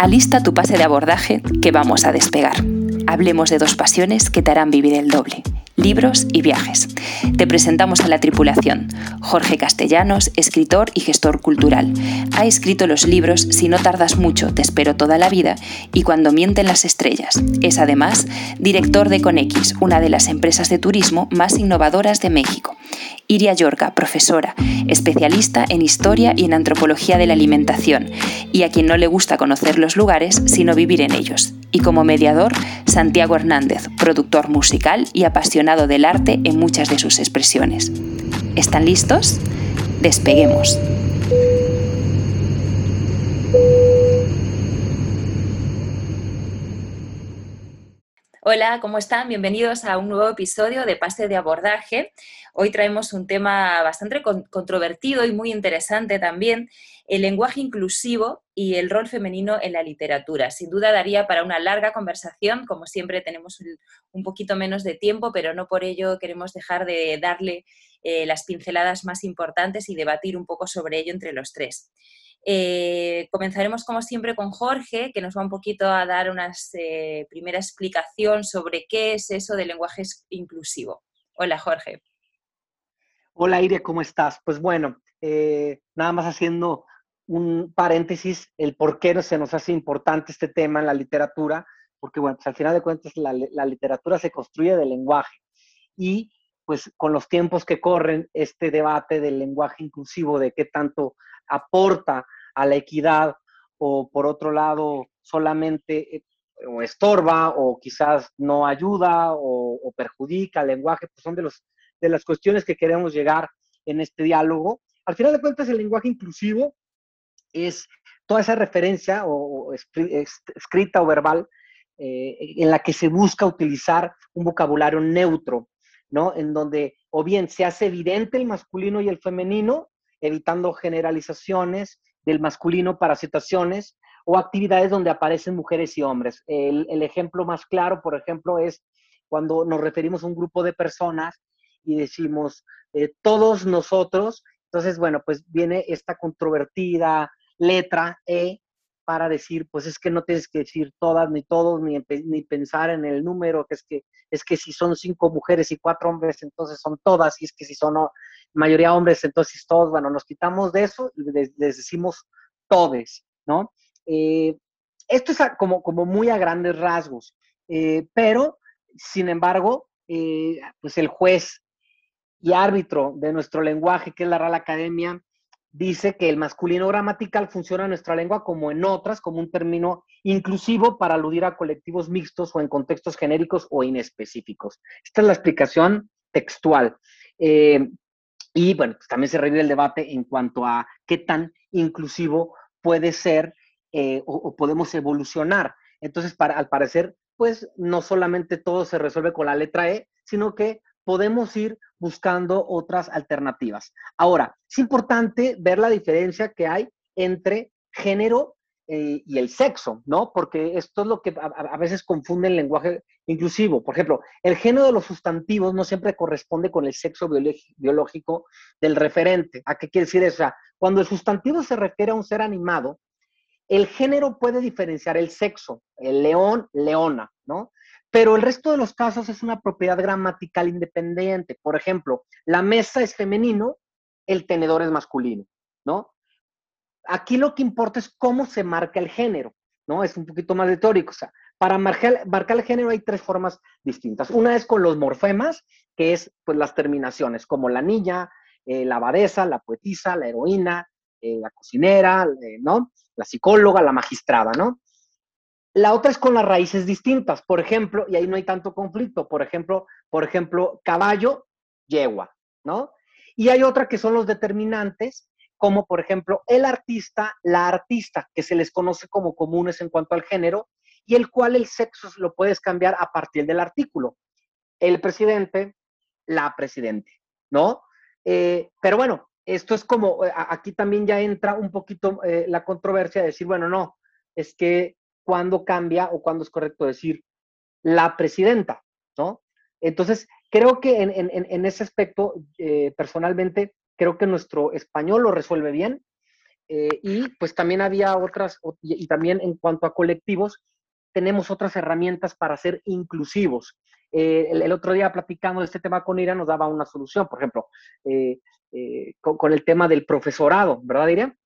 Alista tu pase de abordaje que vamos a despegar. Hablemos de dos pasiones que te harán vivir el doble libros y viajes. Te presentamos a la tripulación. Jorge Castellanos, escritor y gestor cultural. Ha escrito los libros Si no tardas mucho, te espero toda la vida y Cuando mienten las estrellas. Es además director de Conex, una de las empresas de turismo más innovadoras de México. Iria Yorca, profesora, especialista en historia y en antropología de la alimentación, y a quien no le gusta conocer los lugares, sino vivir en ellos. Y como mediador, Santiago Hernández, productor musical y apasionado del arte en muchas de sus expresiones. ¿Están listos? Despeguemos. Hola, ¿cómo están? Bienvenidos a un nuevo episodio de Pase de Abordaje. Hoy traemos un tema bastante controvertido y muy interesante también, el lenguaje inclusivo y el rol femenino en la literatura. Sin duda daría para una larga conversación, como siempre tenemos un poquito menos de tiempo, pero no por ello queremos dejar de darle eh, las pinceladas más importantes y debatir un poco sobre ello entre los tres. Eh, comenzaremos como siempre con Jorge, que nos va un poquito a dar una eh, primera explicación sobre qué es eso del lenguaje inclusivo. Hola Jorge. Hola Iria, ¿cómo estás? Pues bueno, nada más haciendo un paréntesis, el por qué se nos hace importante este tema en la literatura, porque bueno, pues al final de cuentas la, la literatura se construye del lenguaje y pues con los tiempos que corren, este debate del lenguaje inclusivo, de qué tanto aporta a la equidad o por otro lado solamente eh, o estorba o quizás no ayuda o, perjudica al lenguaje, pues son de, los, de las cuestiones que queremos llegar en este diálogo. Al final de cuentas, el lenguaje inclusivo es toda esa referencia o, escrita o verbal eh, en la que se busca utilizar un vocabulario neutro, ¿no? En donde o bien se hace evidente el masculino y el femenino, evitando generalizaciones del masculino para situaciones o actividades donde aparecen mujeres y hombres. El, ejemplo más claro, por ejemplo, es cuando nos referimos a un grupo de personas y decimos eh, todos nosotros, entonces, bueno, pues viene esta controvertida letra E para decir, pues es que no tienes que decir todas ni todos, ni, ni pensar en el número, que es que es que si son cinco mujeres y cuatro hombres, entonces son todas, y es que si son mayoría hombres, entonces todos, bueno, nos quitamos de eso y les, decimos todes, ¿no? Eh, esto es como, como muy a grandes rasgos, eh, pero, sin embargo, eh, pues el juez y árbitro de nuestro lenguaje, que es la Real Academia, dice que el masculino gramatical funciona en nuestra lengua como en otras, como un término inclusivo para aludir a colectivos mixtos o en contextos genéricos o inespecíficos. Esta es la explicación textual. Eh, y bueno, pues también se revive el debate en cuanto a qué tan inclusivo puede ser eh, o, podemos evolucionar. Entonces, para, al parecer, pues no solamente todo se resuelve con la letra E, sino que podemos ir buscando otras alternativas. Ahora, es importante ver la diferencia que hay entre género eh, y el sexo, ¿no? Porque esto es lo que a, veces confunde el lenguaje inclusivo. Por ejemplo, el género de los sustantivos no siempre corresponde con el sexo biológico del referente. ¿A qué quiere decir eso? Cuando el sustantivo se refiere a un ser animado, el género puede diferenciar el sexo, el león, leona, ¿no? Pero el resto de los casos es una propiedad gramatical independiente. Por ejemplo, la mesa es femenino, el tenedor es masculino, ¿no? Aquí lo que importa es cómo se marca el género, ¿no? Es un poquito más teórico. O sea, para marcar, el género hay tres formas distintas. Una es con los morfemas, que es pues las terminaciones, como la niña, eh, la abadesa, la poetisa, la heroína, eh, la cocinera, eh, ¿no? La psicóloga, la magistrada, ¿no? La otra es con las raíces distintas, por ejemplo, y ahí no hay tanto conflicto, por ejemplo, por ejemplo, caballo, yegua, ¿no? Y hay otra que son los determinantes, como por ejemplo el artista, la artista, que se les conoce como comunes en cuanto al género, y el cual el sexo lo puedes cambiar a partir del artículo. El presidente, la presidente, ¿no? Eh, pero bueno, esto es como, eh, aquí también ya entra un poquito eh, la controversia de decir, bueno, no, es que cuándo cambia o cuándo es correcto decir la presidenta, ¿no? Entonces, creo que en, ese aspecto, eh, personalmente, creo que nuestro español lo resuelve bien. Eh, y pues también había otras, y, también en cuanto a colectivos, tenemos otras herramientas para ser inclusivos. Eh, el, otro día platicando de este tema con Ira nos daba una solución, por ejemplo, eh, con, el tema del profesorado, ¿verdad, Ira?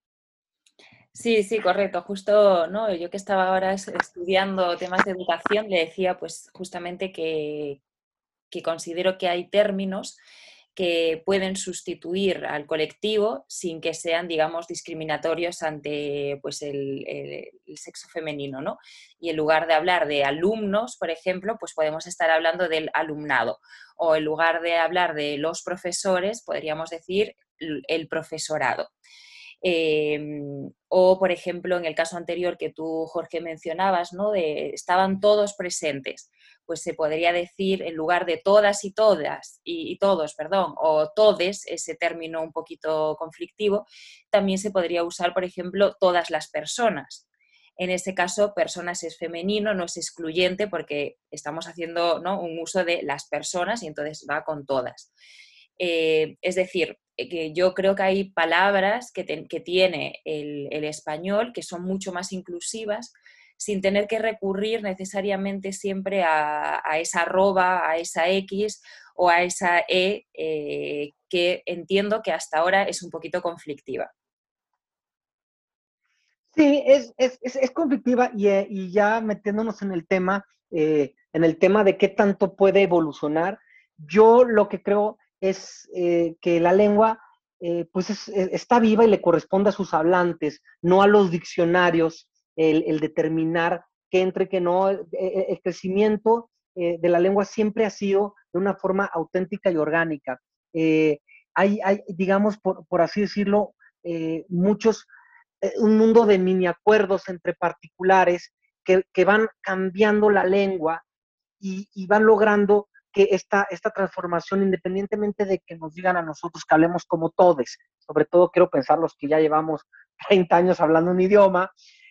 Sí, sí, correcto. Justo, ¿no? Yo que estaba ahora estudiando temas de educación, le decía pues justamente que, que considero que hay términos que pueden sustituir al colectivo sin que sean, digamos, discriminatorios ante pues, el, sexo femenino, ¿no? Y en lugar de hablar de alumnos, por ejemplo, pues podemos estar hablando del alumnado. O en lugar de hablar de los profesores, podríamos decir el profesorado. Em, o, por ejemplo, en el caso anterior que tú, Jorge, mencionabas, ¿no? Estaban todos presentes. Pues se podría decir, en lugar de todas y todas, y, todos, perdón, o todes, ese término un poquito conflictivo, también se podría usar, por ejemplo, todas las personas. En este caso, personas es femenino, no es excluyente porque estamos haciendo ¿no? un uso de las personas y entonces va con todas. Eh, es decir, que yo creo que hay palabras que, tiene el, español que son mucho más inclusivas sin tener que recurrir necesariamente siempre a, esa arroba, a esa X o a esa E eh, que entiendo que hasta ahora es un poquito conflictiva. Sí, es, conflictiva y, ya metiéndonos en el tema, en el tema de qué tanto puede evolucionar, yo lo que creo es eh, que la lengua eh, pues e, está viva y le corresponde a sus hablantes, no a los diccionarios el, determinar qué entre, qué no. E, e, el, crecimiento eh, de la lengua siempre ha sido de una forma auténtica y orgánica. hay, digamos, por, así decirlo, muchos, un mundo de mini acuerdos entre particulares que, van cambiando la lengua y van logrando que esta, esta transformación, independientemente de que nos digan a nosotros que hablemos como todos, sobre todo quiero pensar los que ya llevamos 30 años hablando un idioma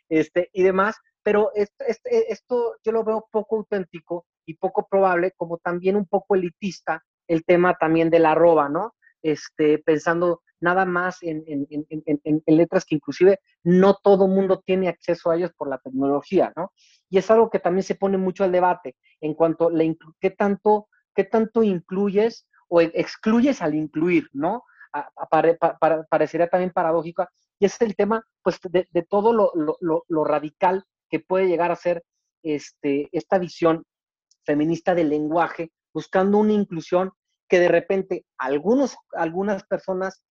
este, y demás, pero esto, esto, yo lo veo poco auténtico y poco probable, como también un poco elitista el tema también de la arroba, ¿no? Este, pensando nada más en, en, en, en, letras que inclusive no todo mundo tiene acceso a ellos por la tecnología, ¿no? Y es algo que también se pone mucho al debate en cuanto a qué tanto qué tanto incluyes o excluyes al incluir, ¿no? parecería también paradójico. Y ese es el tema, pues, de, todo lo, radical que puede llegar a ser este, esta visión feminista del lenguaje, buscando una inclusión que de repente algunos, algunas personas,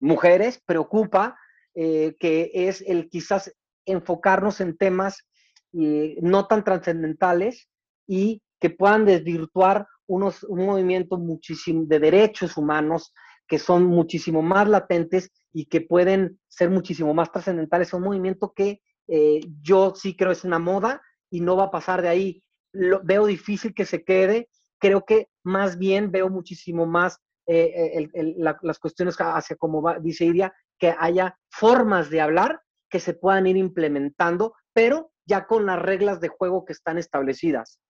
mujeres, preocupa, eh, que es el quizás enfocarnos en temas eh, no tan trascendentales y que puedan desvirtuar unos, un movimiento muchísimo de derechos humanos que son muchísimo más latentes y que pueden ser muchísimo más trascendentales. Es un movimiento que eh, yo sí creo es una moda y no va a pasar de ahí. Lo, veo difícil que se quede. Creo que más bien veo muchísimo más eh, las cuestiones hacia, como va, dice Iria, que haya formas de hablar que se puedan ir implementando, pero ya con las reglas de juego que están establecidas.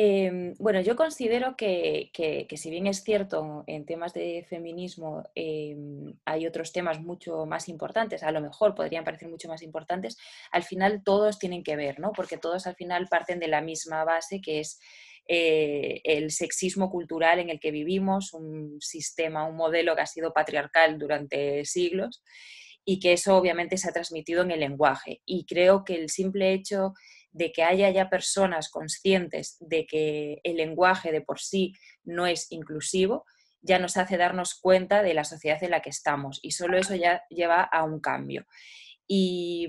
Em, bueno, yo considero que, si bien es cierto en temas de feminismo em, hay otros temas mucho más importantes, a lo mejor podrían parecer mucho más importantes, al final todos tienen que ver, ¿no? Porque todos al final parten de la misma base que es eh, el sexismo cultural en el que vivimos, un sistema, un modelo que ha sido patriarcal durante siglos y que eso obviamente se ha transmitido en el lenguaje. Y creo que el simple hecho de que haya ya personas conscientes de que el lenguaje de por sí no es inclusivo, ya nos hace darnos cuenta de la sociedad en la que estamos y solo eso ya lleva a un cambio. Y,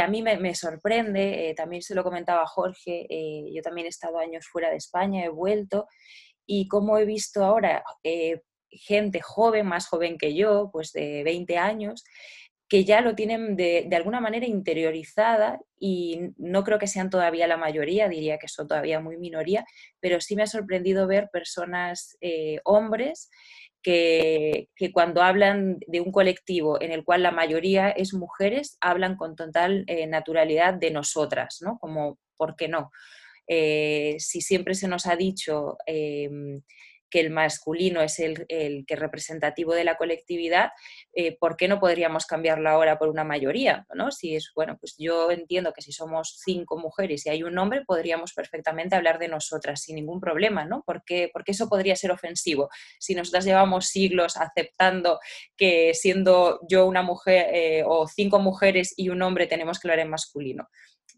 a mí me, sorprende, eh, también se lo comentaba Jorge, eh, yo también he estado años fuera de España, he vuelto, y como he visto ahora eh, gente joven, más joven que yo, pues de 20 años, que ya lo tienen de, alguna manera interiorizada y no creo que sean todavía la mayoría, diría que son todavía muy minoría, pero sí me ha sorprendido ver personas, eh, hombres, que, cuando hablan de un colectivo en el cual la mayoría es mujeres, hablan con total eh, naturalidad de nosotras, ¿no? Como, ¿por qué no? Eh, si siempre se nos ha dicho em, que el masculino es el, que es representativo de la colectividad, eh, ¿por qué no podríamos cambiarlo ahora por una mayoría? ¿no? Si es, bueno, pues yo entiendo que si somos cinco mujeres y hay un hombre, podríamos perfectamente hablar de nosotras sin ningún problema, ¿no? Porque, eso podría ser ofensivo. Si nosotras llevamos siglos aceptando que siendo yo una mujer eh, o cinco mujeres y un hombre tenemos que hablar en masculino.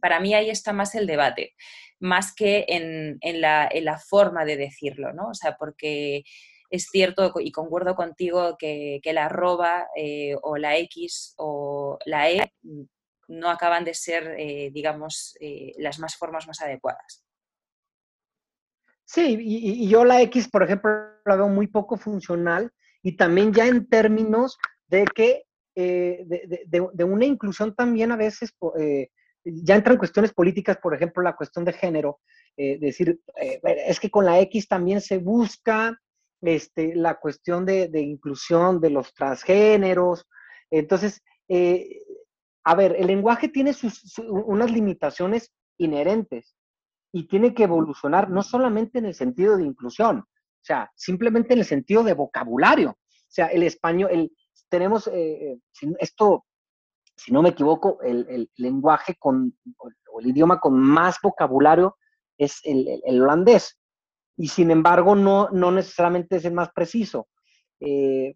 Para mí ahí está más el debate más que en, la, forma de decirlo, ¿no? O sea, porque es cierto y concuerdo contigo que, la arroba eh, o la X o la E no acaban de ser, eh, digamos, eh, las más formas más adecuadas. Sí, y, yo la X, por ejemplo, la veo muy poco funcional y también ya en términos de que de, una inclusión también a veces ya entran cuestiones políticas, por ejemplo, la cuestión de género, eh, decir, eh, es que con la X también se busca este, la cuestión de, inclusión de los transgéneros. Entonces, eh, a ver, el lenguaje tiene sus, unas limitaciones inherentes y tiene que evolucionar no solamente en el sentido de inclusión, o sea, simplemente en el sentido de vocabulario. O sea, el español, el, tenemos, esto si no me equivoco, el, lenguaje con, o el idioma con más vocabulario es el, holandés. Y sin embargo, no, necesariamente es el más preciso. Eh,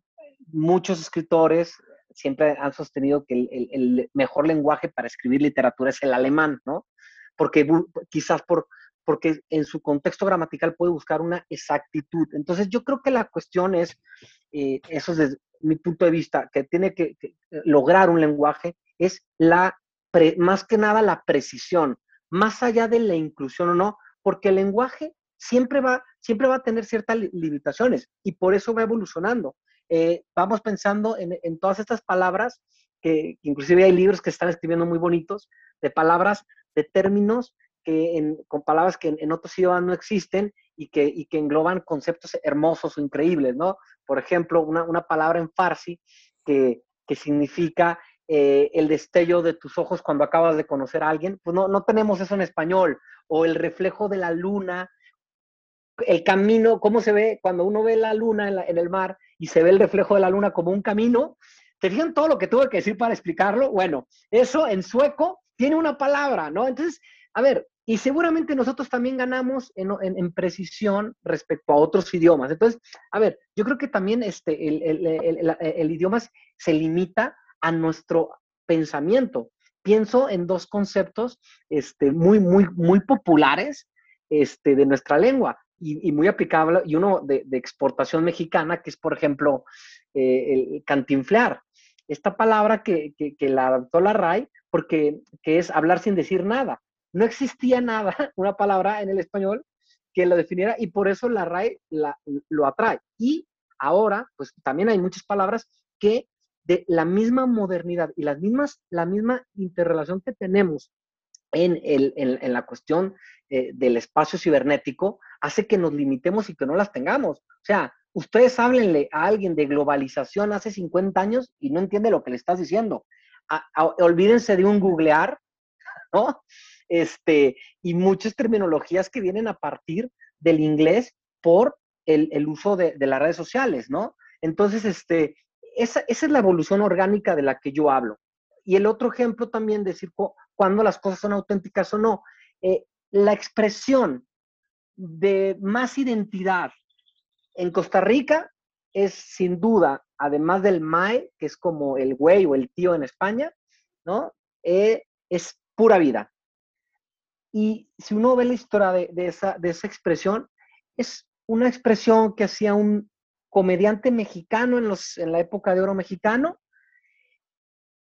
muchos escritores siempre han sostenido que el, mejor lenguaje para escribir literatura es el alemán, ¿no? Porque quizás por, porque en su contexto gramatical puede buscar una exactitud. Entonces, yo creo que la cuestión es, eh, eso es desde mi punto de vista, que tiene que, lograr un lenguaje, es la, más que nada la precisión, más allá de la inclusión o no, porque el lenguaje siempre va, siempre va a tener ciertas limitaciones y por eso va evolucionando. Eh, vamos pensando en, todas estas palabras, que, inclusive hay libros que están escribiendo muy bonitos, de palabras, de términos que con palabras que en, otros idiomas no existen y que, y que engloban conceptos hermosos o increíbles, ¿no? Por ejemplo, una, una palabra en farsi que, que significa eh, el destello de tus ojos cuando acabas de conocer a alguien, pues no, no tenemos eso en español, o el reflejo de la luna, el camino, cómo se ve cuando uno ve la luna en, en el mar y se ve el reflejo de la luna como un camino, ¿te fijan todo lo que tuve que decir para explicarlo? Bueno, eso en sueco tiene una palabra, ¿no? Entonces, a ver, y seguramente nosotros también ganamos en, precisión respecto a otros idiomas. Entonces, a ver, yo creo que también este, el, idioma se limita a nuestro pensamiento. Pienso en dos conceptos este, muy, muy, muy populares este, de nuestra lengua y, muy aplicable, y uno de, exportación mexicana, que es, por ejemplo, eh, el cantinflear. Esta palabra que, la adaptó la RAI, porque que es hablar sin decir nada no existía nada, una palabra en el español que lo definiera y por eso la RAE lo atrae. Y ahora, pues también hay muchas palabras que de la misma modernidad y las mismas, la misma interrelación que tenemos en, el, en, la cuestión eh, del espacio cibernético hace que nos limitemos y que no las tengamos. O sea, ustedes háblenle a alguien de globalización hace 50 años y no entiende lo que le estás diciendo. olvídense de un googlear, ¿no? Este, y muchas terminologías que vienen a partir del inglés por el, uso de, las redes sociales, ¿no? Entonces, este, esa, es la evolución orgánica de la que yo hablo. Y el otro ejemplo también, decir cuándo las cosas son auténticas o no. Eh, la expresión de más identidad en Costa Rica es sin duda, además del MAE, que es como el güey o el tío en España, ¿no? Eh, es pura vida. Y si uno ve la historia de, esa, de esa expresión, es una expresión que hacía un comediante mexicano en, los, en la época de oro mexicano,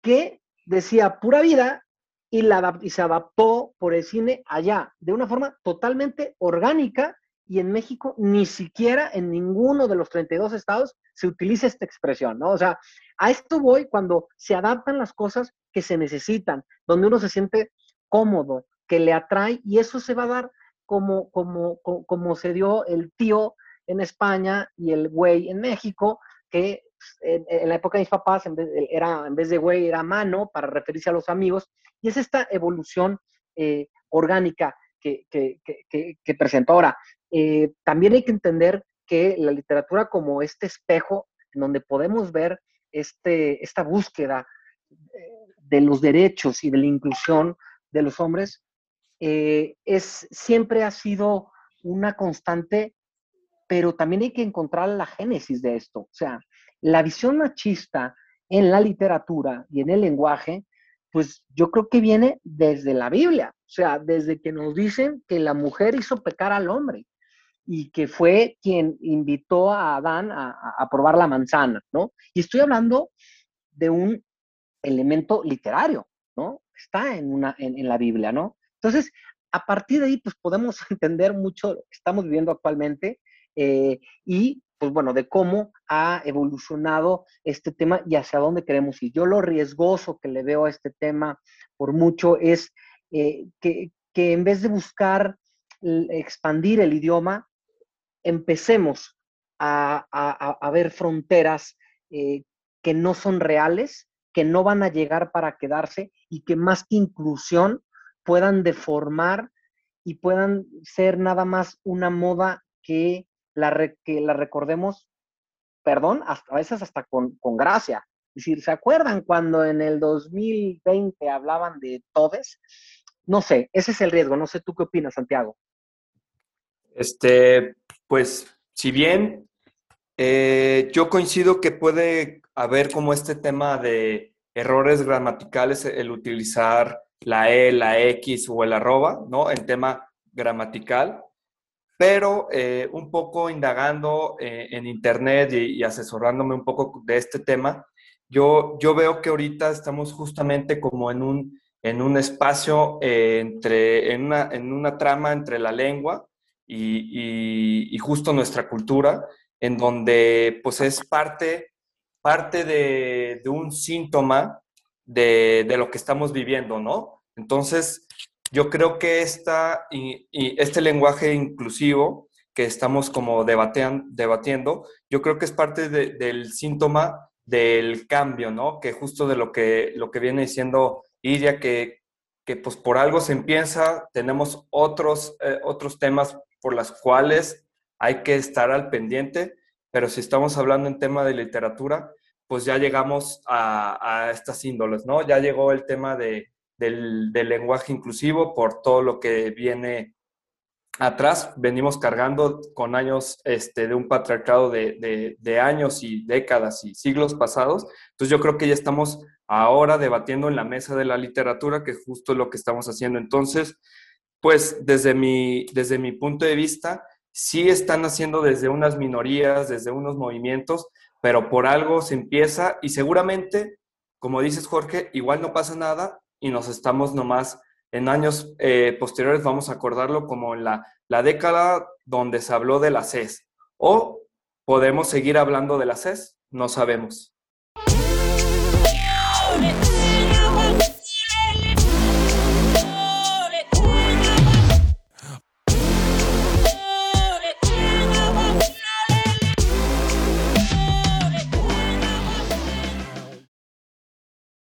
que decía pura vida y, la, y se adaptó por el cine allá de una forma totalmente orgánica y en México ni siquiera en ninguno de los 32 estados se utiliza esta expresión, ¿no? O sea, a esto voy cuando se adaptan las cosas que se necesitan, donde uno se siente cómodo, que le atrae y eso se va a dar como, como, como, se dio el tío en España y el güey en México, que en, la época de mis papás en vez, era, en vez de güey era mano para referirse a los amigos y es esta evolución eh, orgánica que, que, que. Ahora, eh, también hay que entender que la literatura como este espejo en donde podemos ver este, esta búsqueda eh, de los derechos y de la inclusión de los hombres, eh, es, siempre ha sido una constante, pero también hay que encontrar la génesis de esto. O sea, la visión machista en la literatura y en el lenguaje, pues yo creo que viene desde la Biblia, o sea, desde que nos dicen que la mujer hizo pecar al hombre y que fue quien invitó a Adán a, probar la manzana, ¿no? Y estoy hablando de un elemento literario, ¿no? Está en, una, en, la Biblia, ¿no? Entonces, a partir de ahí, pues podemos entender mucho lo que estamos viviendo actualmente eh, y, pues bueno, de cómo ha evolucionado este tema y hacia dónde queremos ir. Yo lo riesgoso que le veo a este tema por mucho es eh, que, que en vez de buscar expandir el idioma, empecemos a, ver fronteras eh, que no son reales, que no van a llegar para quedarse y que más que inclusión puedan deformar y puedan ser nada más una moda que la, que la recordemos, perdón, hasta, a veces hasta con, con gracia. Es decir, ¿se acuerdan cuando en el 2020 hablaban de todes? No sé, ese es el riesgo. No sé tú qué opinas, Santiago. Este, pues, si bien eh, yo coincido que puede haber como este tema de errores gramaticales, el utilizar la E, la X o el arroba, ¿no? En tema gramatical, pero eh, un poco indagando eh, en Internet y, asesorándome un poco de este tema, yo, yo veo que ahorita estamos justamente como en un, en un espacio entre, en una, en una trama entre la lengua y, justo nuestra cultura, en donde pues es parte, parte de, un síntoma de, lo que estamos viviendo, ¿no? Entonces, yo creo que esta, y, este lenguaje inclusivo que estamos como debatiendo, yo creo que es parte del síntoma del cambio, ¿no? Que justo de lo que, lo que viene diciendo Iria, que, que pues por algo se empieza, tenemos otros, eh, otros temas por las cuales hay que estar al pendiente, pero si estamos hablando en tema de literatura, pues ya llegamos a, estas índoles, ¿no? Ya llegó el tema de, del, lenguaje inclusivo por todo lo que viene atrás. Venimos cargando con años este, de un patriarcado de, de, años y décadas y siglos pasados. Entonces yo creo que ya estamos ahora debatiendo en la mesa de la literatura, que justo es lo que estamos haciendo. Entonces, pues desde mi, desde mi punto de vista, sí están haciendo desde unas minorías, desde unos movimientos, pero por algo se empieza y seguramente, como dices Jorge, igual no pasa nada y nos estamos nomás en años eh, posteriores vamos a acordarlo como la, la década donde se habló de la CES. O podemos seguir hablando de la CES, no sabemos.